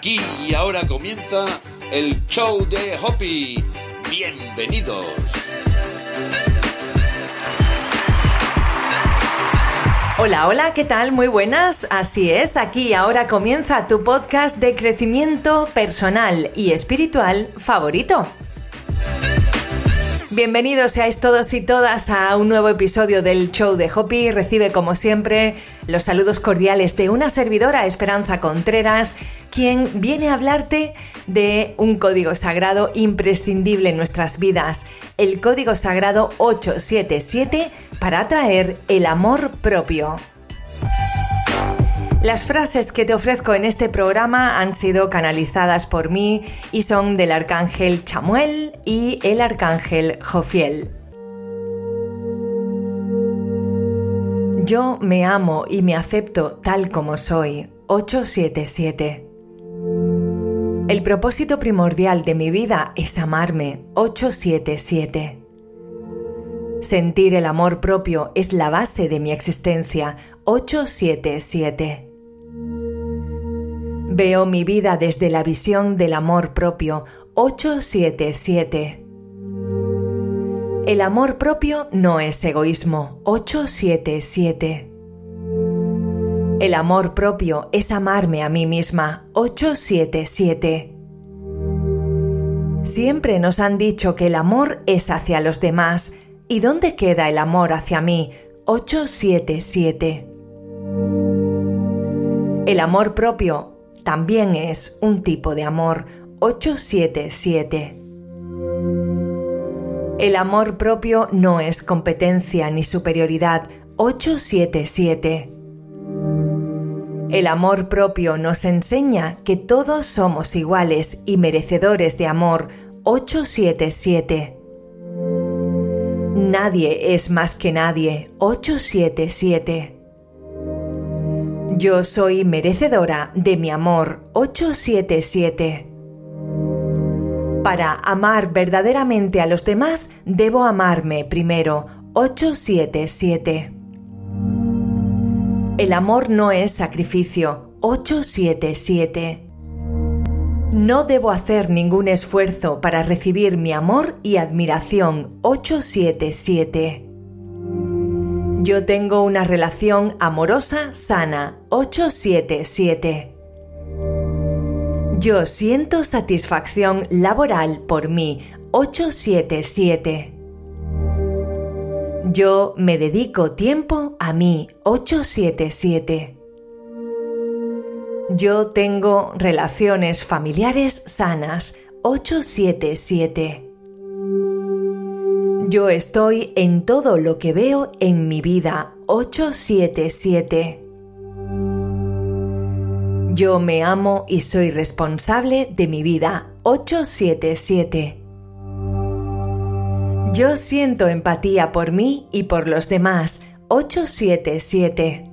Aquí y ahora comienza el show de Hoppy. Bienvenidos. Hola, hola, ¿qué tal? Muy buenas. Así es, aquí y ahora comienza tu podcast de crecimiento personal y espiritual favorito. Bienvenidos seáis todos y todas a un nuevo episodio del show de Hopi. Recibe como siempre los saludos cordiales de una servidora, Esperanza Contreras, quien viene a hablarte de un código sagrado imprescindible en nuestras vidas, el código sagrado 877 para atraer el amor propio. Las frases que te ofrezco en este programa han sido canalizadas por mí y son del arcángel Chamuel y el arcángel Jofiel. Yo me amo y me acepto tal como soy. 877. El propósito primordial de mi vida es amarme. 877. Sentir el amor propio es la base de mi existencia. 877. Veo mi vida desde la visión del amor propio 877. El amor propio no es egoísmo 877. El amor propio es amarme a mí misma 877. Siempre nos han dicho que el amor es hacia los demás. ¿Y dónde queda el amor hacia mí? 877. El amor propio también es un tipo de amor 877. El amor propio no es competencia ni superioridad 877. El amor propio nos enseña que todos somos iguales y merecedores de amor 877. Nadie es más que nadie 877. Yo soy merecedora de mi amor 877. Para amar verdaderamente a los demás, debo amarme primero 877. El amor no es sacrificio 877. No debo hacer ningún esfuerzo para recibir mi amor y admiración 877. Yo tengo una relación amorosa sana 877. Yo siento satisfacción laboral por mí 877. Yo me dedico tiempo a mí 877. Yo tengo relaciones familiares sanas 877. Yo estoy en todo lo que veo en mi vida 877. Yo me amo y soy responsable de mi vida 877. Yo siento empatía por mí y por los demás 877.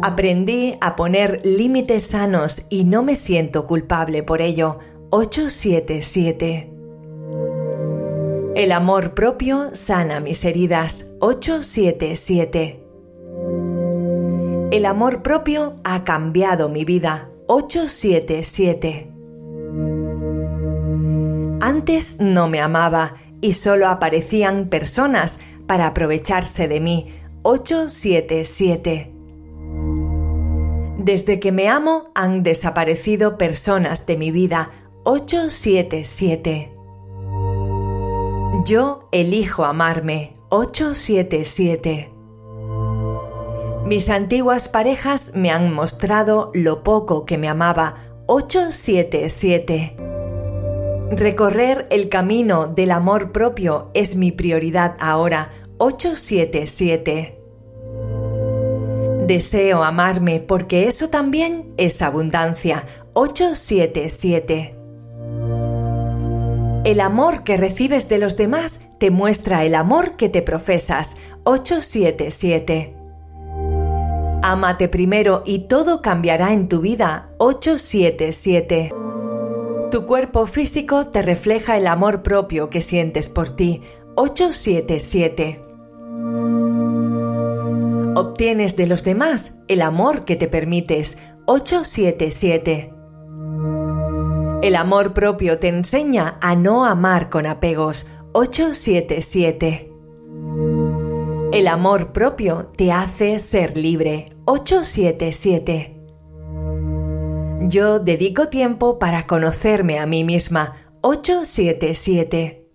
Aprendí a poner límites sanos y no me siento culpable por ello 877. El amor propio sana mis heridas 877. El amor propio ha cambiado mi vida 877. Antes no me amaba y solo aparecían personas para aprovecharse de mí 877. Desde que me amo han desaparecido personas de mi vida 877. Yo elijo amarme 877. Mis antiguas parejas me han mostrado lo poco que me amaba 877. Recorrer el camino del amor propio es mi prioridad ahora 877. Deseo amarme porque eso también es abundancia 877. El amor que recibes de los demás te muestra el amor que te profesas. 877. Ámate primero y todo cambiará en tu vida. 877. Tu cuerpo físico te refleja el amor propio que sientes por ti. 877. Obtienes de los demás el amor que te permites. 877. El amor propio te enseña a no amar con apegos 877. El amor propio te hace ser libre 877. Yo dedico tiempo para conocerme a mí misma 877.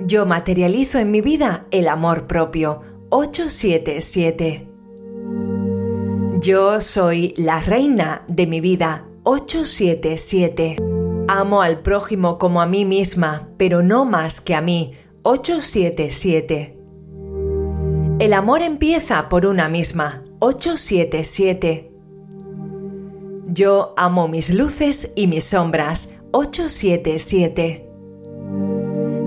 Yo materializo en mi vida el amor propio 877. Yo soy la reina de mi vida 877. Amo al prójimo como a mí misma, pero no más que a mí 877. El amor empieza por una misma 877. Yo amo mis luces y mis sombras 877.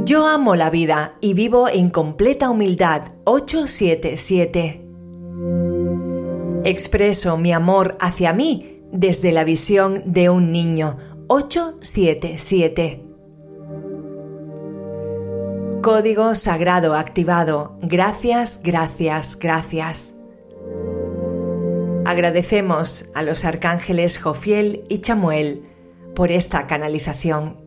Yo amo la vida y vivo en completa humildad 877. Expreso mi amor hacia mí desde la visión de un niño 877. Código sagrado activado. Gracias, gracias, gracias. Agradecemos a los arcángeles Jofiel y Chamuel por esta canalización